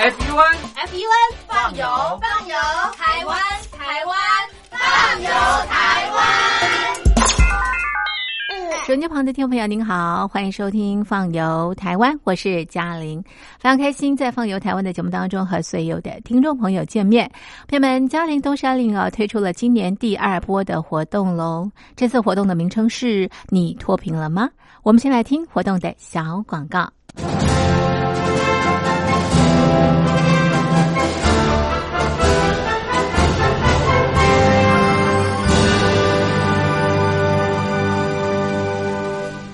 FUN FUN 放油放油，台湾台湾放油台湾。手机旁的听众朋友，您好，欢迎收听《放游台湾》，我是嘉玲，非常开心在《放游台湾》的节目当中和所有的听众朋友见面。朋友们，嘉玲东山岭啊推出了今年第二波的活动喽，这次活动的名称是你脱贫了吗？我们先来听活动的小广告。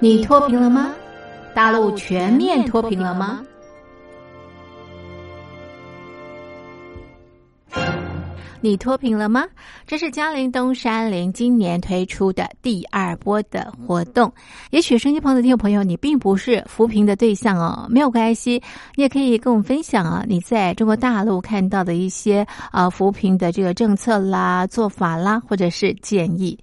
你脱贫了吗？大陆全面脱贫了吗？你脱贫了吗？这是嘉陵东山林今年推出的第二波的活动。也许声音旁的听众朋友，你并不是扶贫的对象哦，没有关系，你也可以跟我们分享啊，你在中国大陆看到的一些啊扶贫的这个政策啦、做法啦，或者是建议。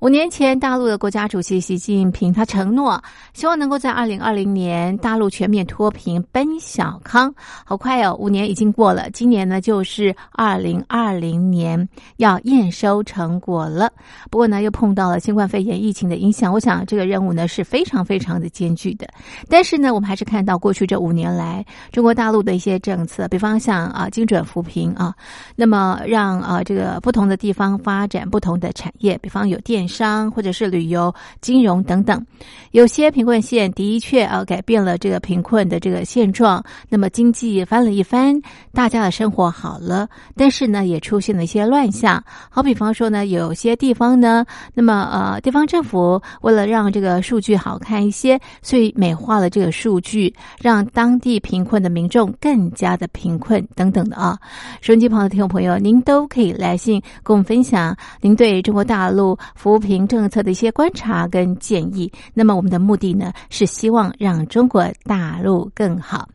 五年前，大陆的国家主席习近平他承诺，希望能够在二零二零年大陆全面脱贫奔小康。好快哦，五年已经过了，今年呢就是二零二零明年要验收成果了。不过呢，又碰到了新冠肺炎疫情的影响，我想这个任务呢是非常非常的艰巨的。但是呢，我们还是看到过去这五年来中国大陆的一些政策，比方像啊精准扶贫啊，那么让啊这个不同的地方发展不同的产业，比方有电。商或者是旅游、金融等等，有些贫困县的确啊改变了这个贫困的这个现状，那么经济翻了一番，大家的生活好了。但是呢，也出现了一些乱象。好比方说呢，有些地方呢，那么呃，地方政府为了让这个数据好看一些，所以美化了这个数据，让当地贫困的民众更加的贫困等等的啊。收音机旁的听众朋友，您都可以来信跟我们分享您对中国大陆扶贫。政策的一些观察跟建议，那么我们的目的呢，是希望让中国大陆更好。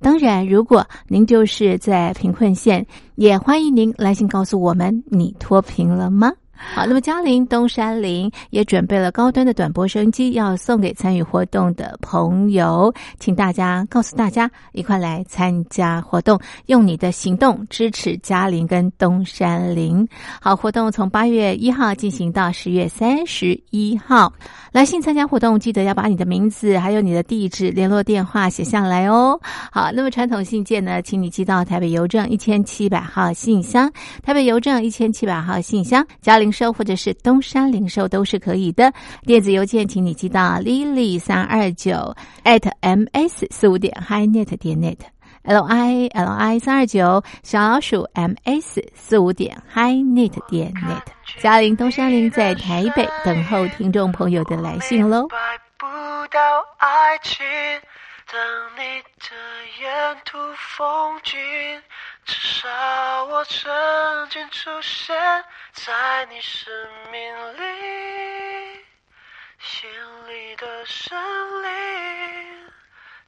当然，如果您就是在贫困县，也欢迎您来信告诉我们，你脱贫了吗？好，那么嘉陵东山林也准备了高端的短波收音机，要送给参与活动的朋友，请大家告诉大家，一块来参加活动，用你的行动支持嘉陵跟东山林。好，活动从八月一号进行到十月三十一号。来信参加活动，记得要把你的名字还有你的地址、联络电话写下来哦。好，那么传统信件呢，请你寄到台北邮政一千七百号信箱，台北邮政一千七百号信箱，嘉零售或者是东山零售都是可以的。电子邮件，请你寄到 lily 三二九 at ms 四五点 hi net 点 net。l i l i 三二九小老鼠 m s 四五点 hi net 点 net，嘉玲东山林在台北等候听众朋友的来信喽。不到爱情，当你的沿途风景，至少我曾经出现在你生命里，心里的森林。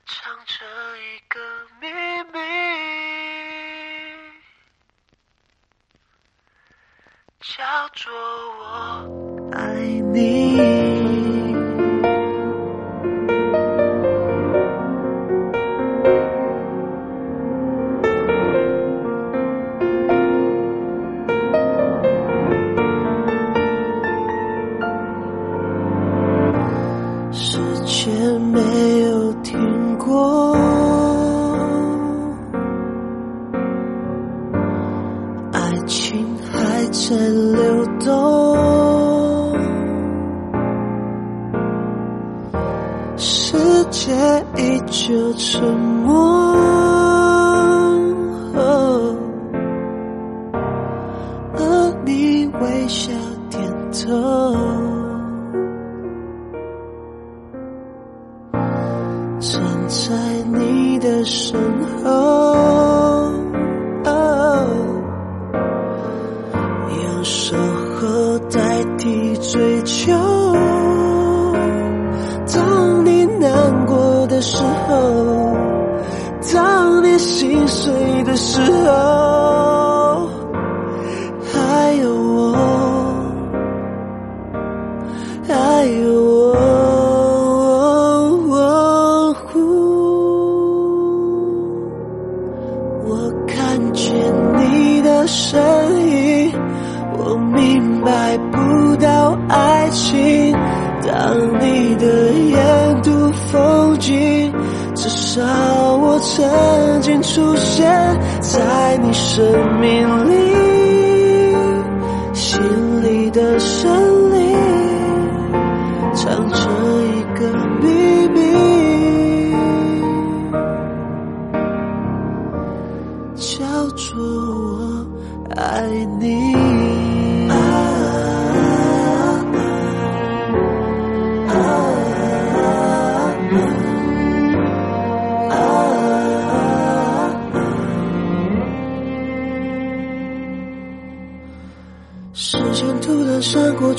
藏着一个秘密，叫做我爱你。没有听过。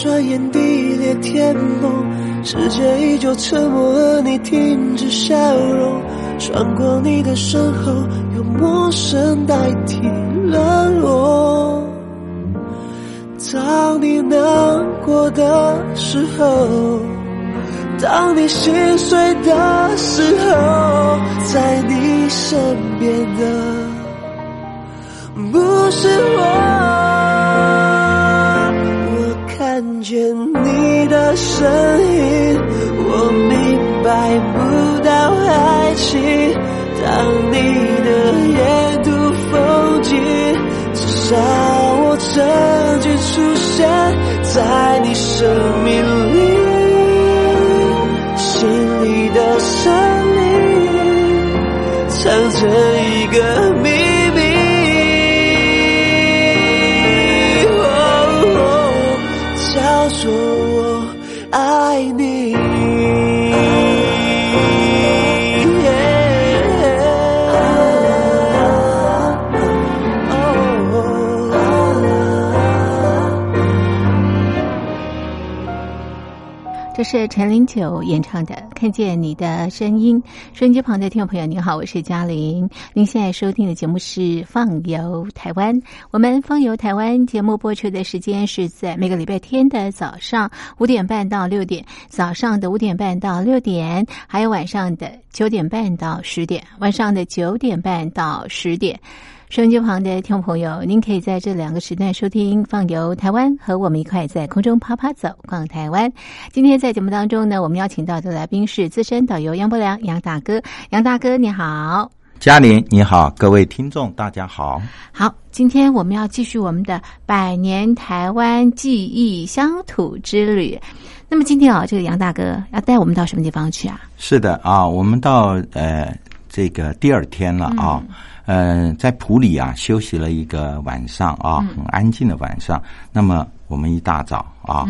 转眼地裂天崩。世界依旧沉默，而你停止笑容。穿过你的身后，用陌生代替冷落。当你难过的时候，当你心碎的时候，在你身边的不是我。见你的身影，我明白不到爱情。当你的沿途风景，至少我曾经出现在你生命里，心里的森林藏着一个这是陈零九演唱的《看见你的声音》。收音机旁的听众朋友，您好，我是嘉玲。您现在收听的节目是《放游台湾》。我们《放游台湾》节目播出的时间是在每个礼拜天的早上五点半到六点，早上的五点半到六点，还有晚上的九点半到十点，晚上的九点半到十点。收音机旁的听众朋友，您可以在这两个时段收听《放游台湾》，和我们一块在空中啪啪走逛台湾。今天在节目当中呢，我们邀请到的来宾是资深导游杨伯良杨大哥。杨大哥你好，嘉玲你好，各位听众大家好。好，今天我们要继续我们的百年台湾记忆乡土之旅。那么今天啊，这个杨大哥要带我们到什么地方去啊？是的啊，我们到呃这个第二天了啊。嗯，在普里啊休息了一个晚上啊，很安静的晚上。那么我们一大早啊，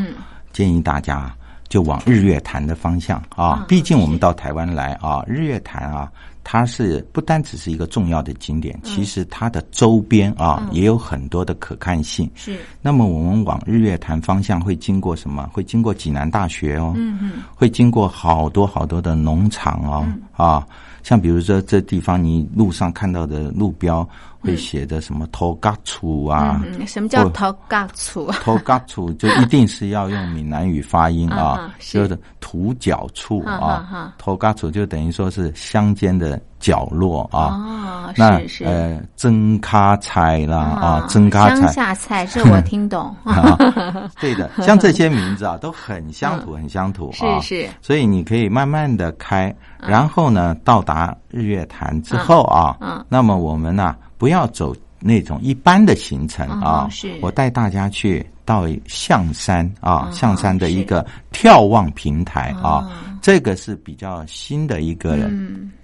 建议大家就往日月潭的方向啊。毕竟我们到台湾来啊，日月潭啊，它是不单只是一个重要的景点，其实它的周边啊也有很多的可看性。是。那么我们往日月潭方向会经过什么？会经过济南大学哦，嗯嗯，会经过好多好多的农场哦，啊。像比如说这地方，你路上看到的路标会写的什么“头嘎处”啊？什么叫“ 头嘎处”？“头嘎处”就一定是要用闽南语发音啊，就是“土角处”啊，“头嘎处”就等于说是乡间的角落啊。哦，那是呃，蒸咖菜啦啊，蒸咖菜、乡下菜，这我听懂。对的，像这些名字啊，都很乡土，很乡土啊。是是，所以你可以慢慢的开。然后呢，到达日月潭之后啊，那么我们呢不要走那种一般的行程啊，是我带大家去到象山啊，象山的一个眺望平台啊，这个是比较新的一个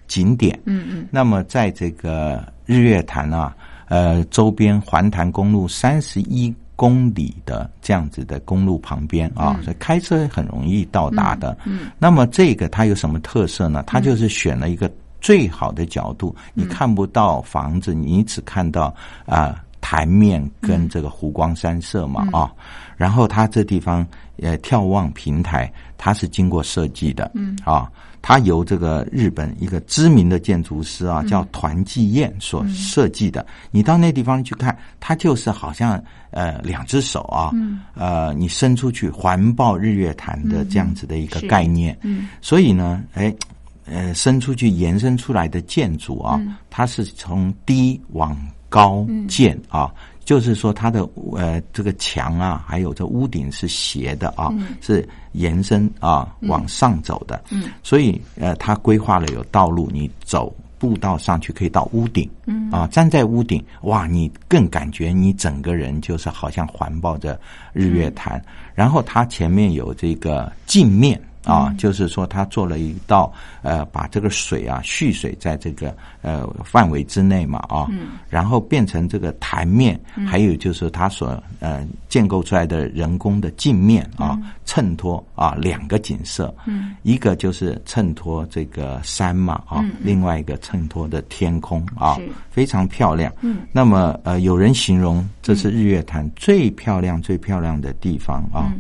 景点。嗯嗯。那么在这个日月潭啊，呃，周边环潭公路三十一。公里的这样子的公路旁边啊，所以开车很容易到达的。嗯，那么这个它有什么特色呢？它就是选了一个最好的角度，你看不到房子，你只看到啊台面跟这个湖光山色嘛啊。然后它这地方呃眺望平台，它是经过设计的。嗯啊。它由这个日本一个知名的建筑师啊，叫团纪彦所设计的。你到那地方去看，它就是好像呃两只手啊，呃你伸出去环抱日月潭的这样子的一个概念。所以呢，哎呃伸出去延伸出来的建筑啊，它是从低往高建啊。就是说它的呃这个墙啊，还有这屋顶是斜的啊，是延伸啊往上走的。嗯，所以呃，它规划了有道路，你走步道上去可以到屋顶。嗯，啊，站在屋顶，哇，你更感觉你整个人就是好像环抱着日月潭。然后它前面有这个镜面。啊，就是说，他做了一道呃，把这个水啊蓄水在这个呃范围之内嘛啊，然后变成这个潭面，还有就是他所呃建构出来的人工的镜面啊，衬托啊两个景色，一个就是衬托这个山嘛啊，另外一个衬托的天空啊，非常漂亮。那么呃，有人形容这是日月潭最漂亮、最漂亮的地方啊。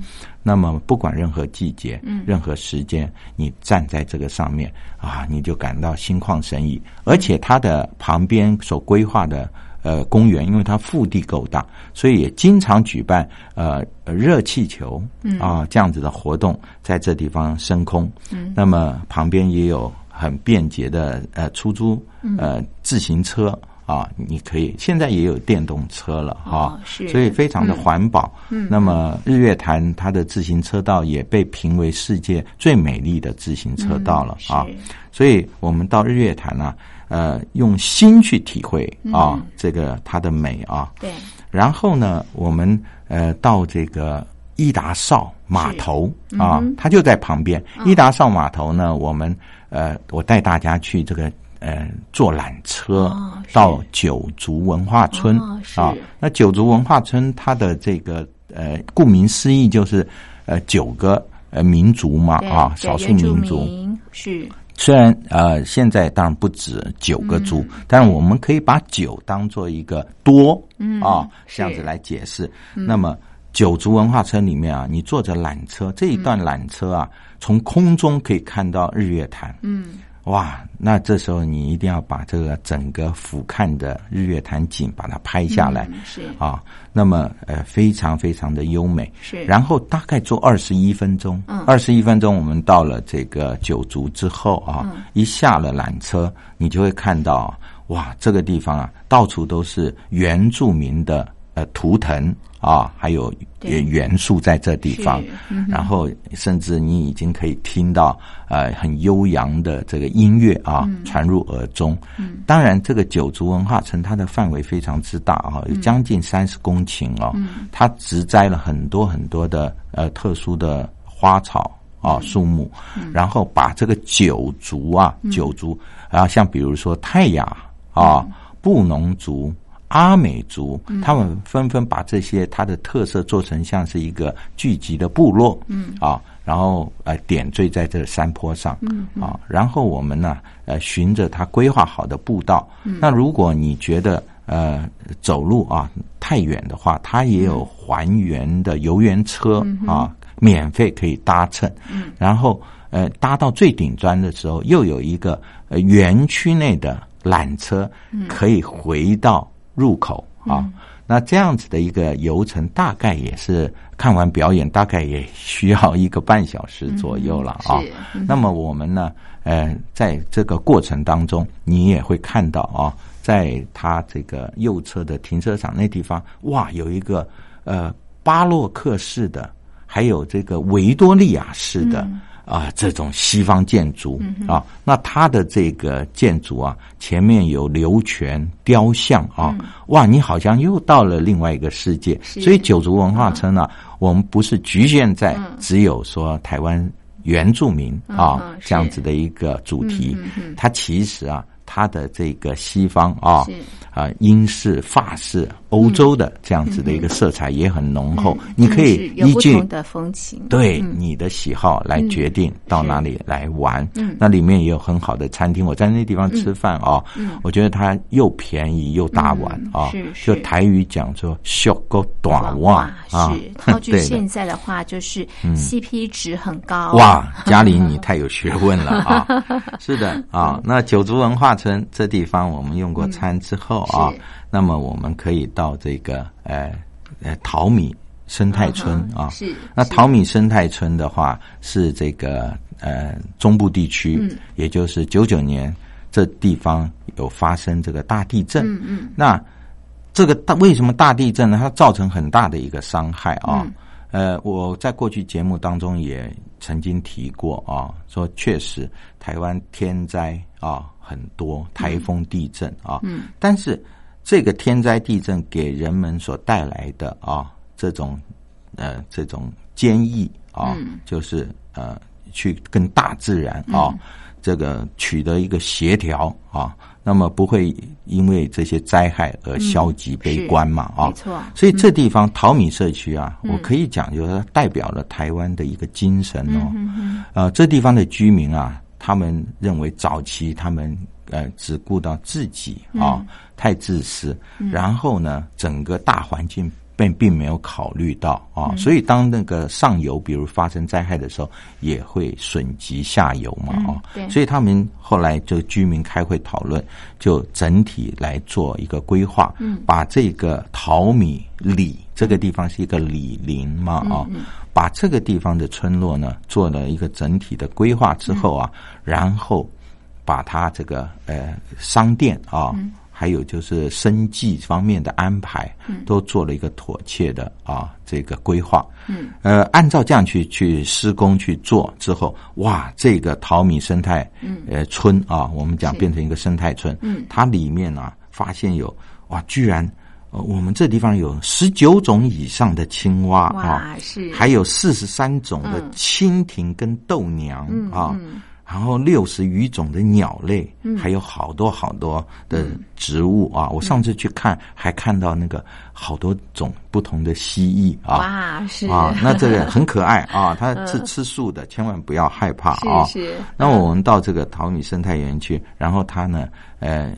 那么，不管任何季节、嗯任何时间，你站在这个上面啊，你就感到心旷神怡。而且，它的旁边所规划的呃公园，因为它腹地够大，所以也经常举办呃热气球啊这样子的活动，在这地方升空。那么，旁边也有很便捷的呃出租呃自行车。啊，你可以现在也有电动车了哈，所以非常的环保。嗯，那么日月潭它的自行车道也被评为世界最美丽的自行车道了啊。所以我们到日月潭呢，呃，用心去体会啊，这个它的美啊。对。然后呢，我们呃到这个伊达邵码头啊，它就在旁边。伊达邵码头呢，我们呃，我带大家去这个。呃，坐缆车到九族文化村啊。那九族文化村，它的这个呃，顾名思义就是呃九个呃民族嘛啊，少数民族是。虽然呃现在当然不止九个族，但是我们可以把九当做一个多啊这样子来解释。那么九族文化村里面啊，你坐着缆车，这一段缆车啊，从空中可以看到日月潭。嗯。哇，那这时候你一定要把这个整个俯瞰的日月潭景把它拍下来，是。啊，那么呃非常非常的优美，是。然后大概坐二十一分钟，二十一分钟我们到了这个九族之后啊，一下了缆车，你就会看到哇，这个地方啊，到处都是原住民的呃图腾。啊，还有元素在这地方，然后甚至你已经可以听到呃很悠扬的这个音乐啊传入耳中。当然，这个九族文化村它的范围非常之大啊，有将近三十公顷哦。它植栽了很多很多的呃特殊的花草啊树木，然后把这个九族啊九族啊，像比如说泰雅啊布农族。阿美族，他们纷纷把这些它的特色做成像是一个聚集的部落，嗯。啊，然后呃点缀在这山坡上，嗯啊，然后我们呢呃循着它规划好的步道，那如果你觉得呃走路啊太远的话，它也有还原的游园车啊，免费可以搭乘，嗯，然后呃搭到最顶端的时候，又有一个呃园区内的缆车可以回到。入口啊，那这样子的一个游程，大概也是看完表演，大概也需要一个半小时左右了啊。那么我们呢，呃，在这个过程当中，你也会看到啊，在它这个右侧的停车场那地方，哇，有一个呃巴洛克式的，还有这个维多利亚式的。啊，这种西方建筑啊，那它的这个建筑啊，前面有流泉雕像啊，哇，你好像又到了另外一个世界。所以九族文化村呢，我们不是局限在只有说台湾原住民啊这样子的一个主题，它其实啊。它的这个西方啊啊英式、法式、欧洲的这样子的一个色彩也很浓厚，你可以依据的风情，对你的喜好来决定到哪里来玩。那里面也有很好的餐厅，我在那地方吃饭啊，我觉得它又便宜又大碗啊，就台语讲说“小个短袜”啊，套句现在的话就是 CP 值很高。哇，嘉玲你太有学问了啊！是的啊，那九族文化。村这地方我们用过餐之后啊，那么我们可以到这个呃呃淘米生态村啊。是。那淘米生态村的话是这个呃中部地区，也就是九九年这地方有发生这个大地震。嗯嗯。那这个大为什么大地震呢？它造成很大的一个伤害啊。呃，我在过去节目当中也曾经提过啊，说确实台湾天灾啊很多，台风、地震啊，嗯，但是这个天灾地震给人们所带来的啊这种呃这种坚毅啊，就是呃去跟大自然啊这个取得一个协调啊。那么不会因为这些灾害而消极悲观嘛？啊，没错。所以这地方淘米社区啊，我可以讲，就是代表了台湾的一个精神哦。呃，这地方的居民啊，他们认为早期他们呃只顾到自己啊，太自私，然后呢，整个大环境。并并没有考虑到啊，所以当那个上游比如发生灾害的时候，也会损及下游嘛啊，所以他们后来就居民开会讨论，就整体来做一个规划，把这个淘米里这个地方是一个里林嘛啊，把这个地方的村落呢做了一个整体的规划之后啊，然后把它这个呃商店啊。还有就是生计方面的安排，都做了一个妥切的啊这个规划。嗯，呃，按照这样去去施工去做之后，哇，这个淘米生态呃村啊，我们讲变成一个生态村。嗯，它里面呢发现有哇，居然我们这地方有十九种以上的青蛙啊，是还有四十三种的蜻蜓跟豆娘啊。然后六十余种的鸟类，还有好多好多的植物啊！我上次去看，还看到那个好多种不同的蜥蜴啊！哇，是啊，那这个很可爱啊！它是吃素的，千万不要害怕啊！是。那我们到这个桃米生态园去，然后它呢，呃，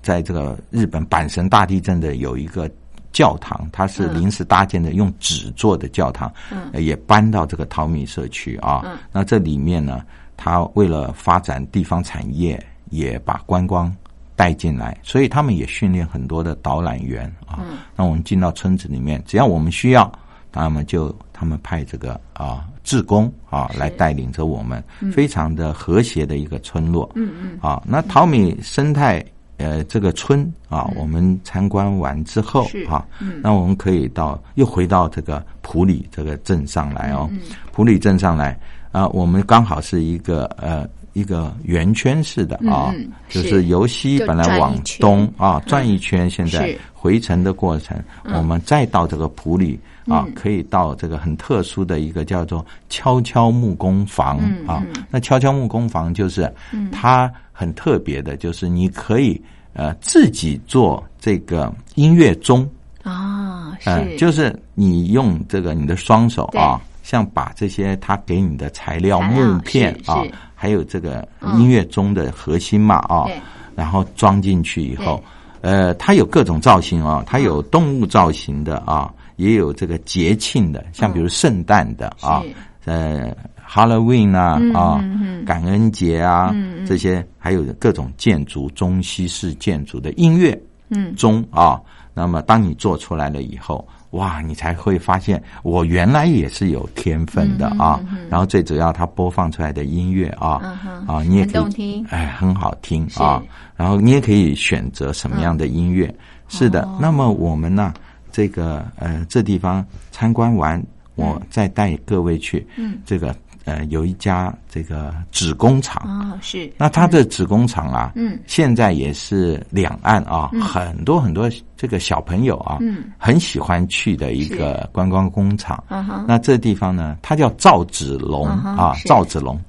在这个日本阪神大地震的有一个教堂，它是临时搭建的，用纸做的教堂，也搬到这个淘米社区啊。那这里面呢？他为了发展地方产业，也把观光带进来，所以他们也训练很多的导览员啊。那我们进到村子里面，只要我们需要，他们就他们派这个啊志工啊来带领着我们，非常的和谐的一个村落。嗯嗯。啊，那淘米生态呃这个村啊，我们参观完之后啊，那我们可以到又回到这个普里这个镇上来哦，普里镇上来。啊，我们刚好是一个呃一个圆圈式的啊，就是由西本来往东啊转一圈，现在回程的过程，我们再到这个普里啊，可以到这个很特殊的一个叫做悄悄木工房啊。那悄悄木工房就是它很特别的，就是你可以呃自己做这个音乐钟啊，是。就是你用这个你的双手啊。像把这些他给你的材料木片啊，还有这个音乐中的核心嘛啊，然后装进去以后，呃，它有各种造型啊，它有动物造型的啊，也有这个节庆的，像比如圣诞的啊，呃，Halloween 啊啊，感恩节啊这些，还有各种建筑中西式建筑的音乐嗯。钟啊，那么当你做出来了以后。哇，你才会发现我原来也是有天分的啊！然后最主要，它播放出来的音乐啊啊，你也可以哎，很好听啊。然后你也可以选择什么样的音乐。是的，那么我们呢，这个呃，这地方参观完，我再带各位去这个。呃，有一家这个纸工厂。啊，是。那它的纸工厂啊，嗯，现在也是两岸啊，很多很多这个小朋友啊，嗯，很喜欢去的一个观光工厂。那这地方呢，它叫造纸龙啊，造纸龙，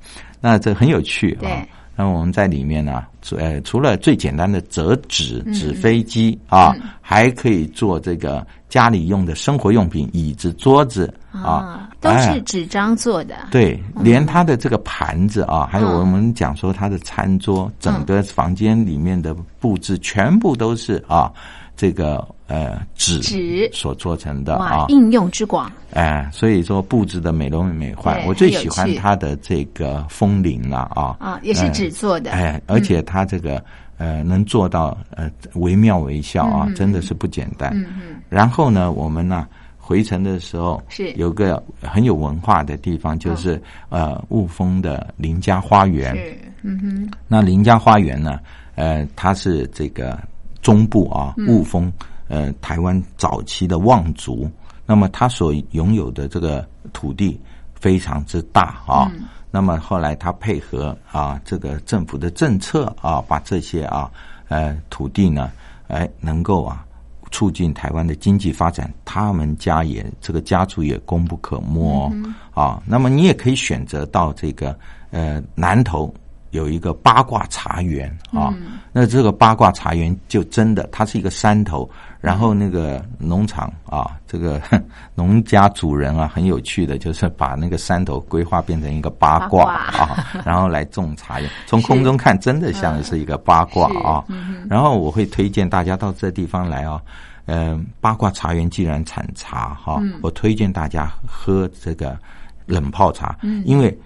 那这很有趣啊。那我们在里面呢，呃，除了最简单的折纸纸飞机啊，还可以做这个家里用的生活用品，椅子、桌子啊。都是纸张做的，对，连它的这个盘子啊，还有我们讲说它的餐桌，整个房间里面的布置全部都是啊，这个呃纸纸。所做成的啊，应用之广，哎，所以说布置的美轮美奂。我最喜欢它的这个风铃了啊，啊，也是纸做的，哎，而且它这个呃能做到呃惟妙惟肖啊，真的是不简单。嗯嗯，然后呢，我们呢。回程的时候是有个很有文化的地方，就是呃雾峰的林家花园。是，嗯哼。那林家花园呢？呃，它是这个中部啊雾峰呃台湾早期的望族，那么他所拥有的这个土地非常之大啊。那么后来他配合啊这个政府的政策啊，把这些啊呃土地呢，哎能够啊促进台湾的经济发展。他们家也这个家族也功不可没啊。那么你也可以选择到这个呃南头。有一个八卦茶园啊，那这个八卦茶园就真的，它是一个山头，然后那个农场啊，这个 农家主人啊，很有趣的，就是把那个山头规划变成一个八卦啊，然后来种茶叶。从空中看，真的像是一个八卦啊。然后我会推荐大家到这地方来啊，嗯，八卦茶园既然产茶哈，我推荐大家喝这个冷泡茶，因为。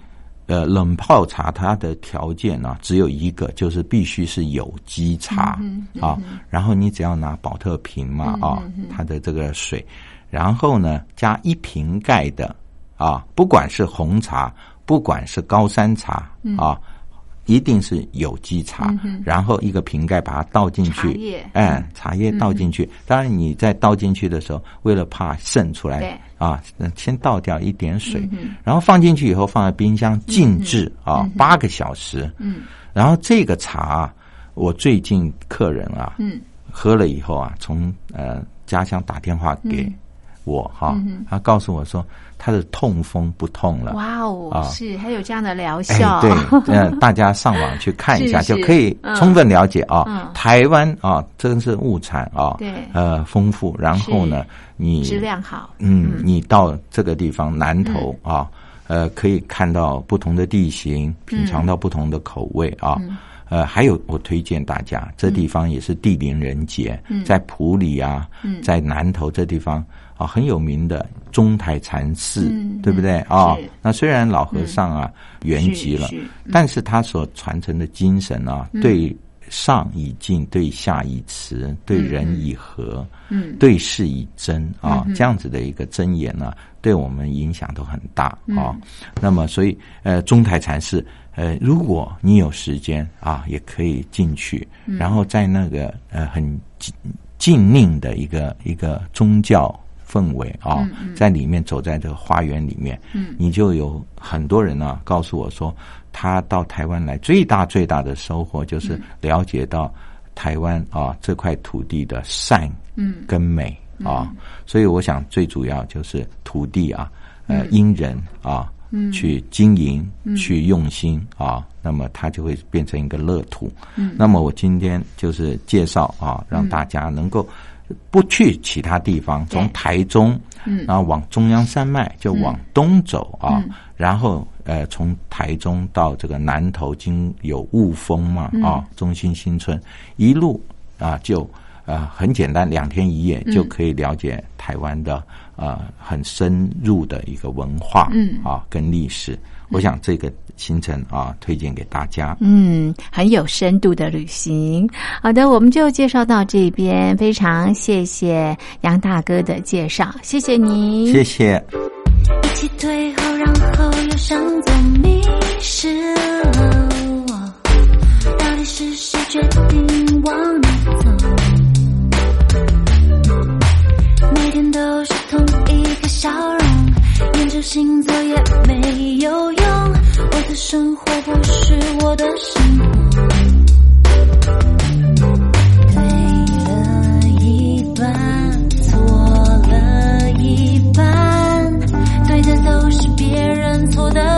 呃，冷泡茶它的条件呢，只有一个，就是必须是有机茶啊。然后你只要拿保特瓶嘛啊，它的这个水，然后呢加一瓶盖的啊，不管是红茶，不管是高山茶啊。一定是有机茶，然后一个瓶盖把它倒进去，哎，茶叶倒进去。当然你在倒进去的时候，为了怕渗出来，啊，先倒掉一点水，然后放进去以后放在冰箱静置啊八个小时。嗯，然后这个茶，我最近客人啊，嗯，喝了以后啊，从呃家乡打电话给我哈，他告诉我说。他的痛风不痛了，哇哦，是还有这样的疗效。对，嗯，大家上网去看一下，就可以充分了解啊。台湾啊，真是物产啊，对，呃，丰富。然后呢，你质量好，嗯，你到这个地方南投啊，呃，可以看到不同的地形，品尝到不同的口味啊。呃，还有我推荐大家，这地方也是地灵人杰，在普里啊，在南投这地方。啊，很有名的中台禅寺，对不对啊？那虽然老和尚啊圆寂了，但是他所传承的精神啊，对上以敬，对下以慈，对人以和，嗯，对事以真啊，这样子的一个真言呢，对我们影响都很大啊。那么，所以呃，中台禅寺，呃，如果你有时间啊，也可以进去，然后在那个呃很静静宁的一个一个宗教。氛围啊，在里面走在这个花园里面，你就有很多人呢告诉我说，他到台湾来最大最大的收获就是了解到台湾啊这块土地的善跟美啊，所以我想最主要就是土地啊，呃，因人啊去经营去用心啊，那么它就会变成一个乐土。那么我今天就是介绍啊，让大家能够。不去其他地方，从台中，嗯。然后往中央山脉就往东走啊，然后呃从台中到这个南投，经有雾峰嘛啊，中心新村一路啊就啊很简单，两天一夜就可以了解台湾的啊很深入的一个文化嗯啊跟历史。我想这个行程啊，推荐给大家。嗯，很有深度的旅行。好的，我们就介绍到这边。非常谢谢杨大哥的介绍，谢谢你，谢谢。一起退后，然后又想走，迷失了我。到底是谁决定往天都是同一个笑容。研究星座也没有用，我的生活不是我的生活。对了一半，错了一半，对的都是别人，错的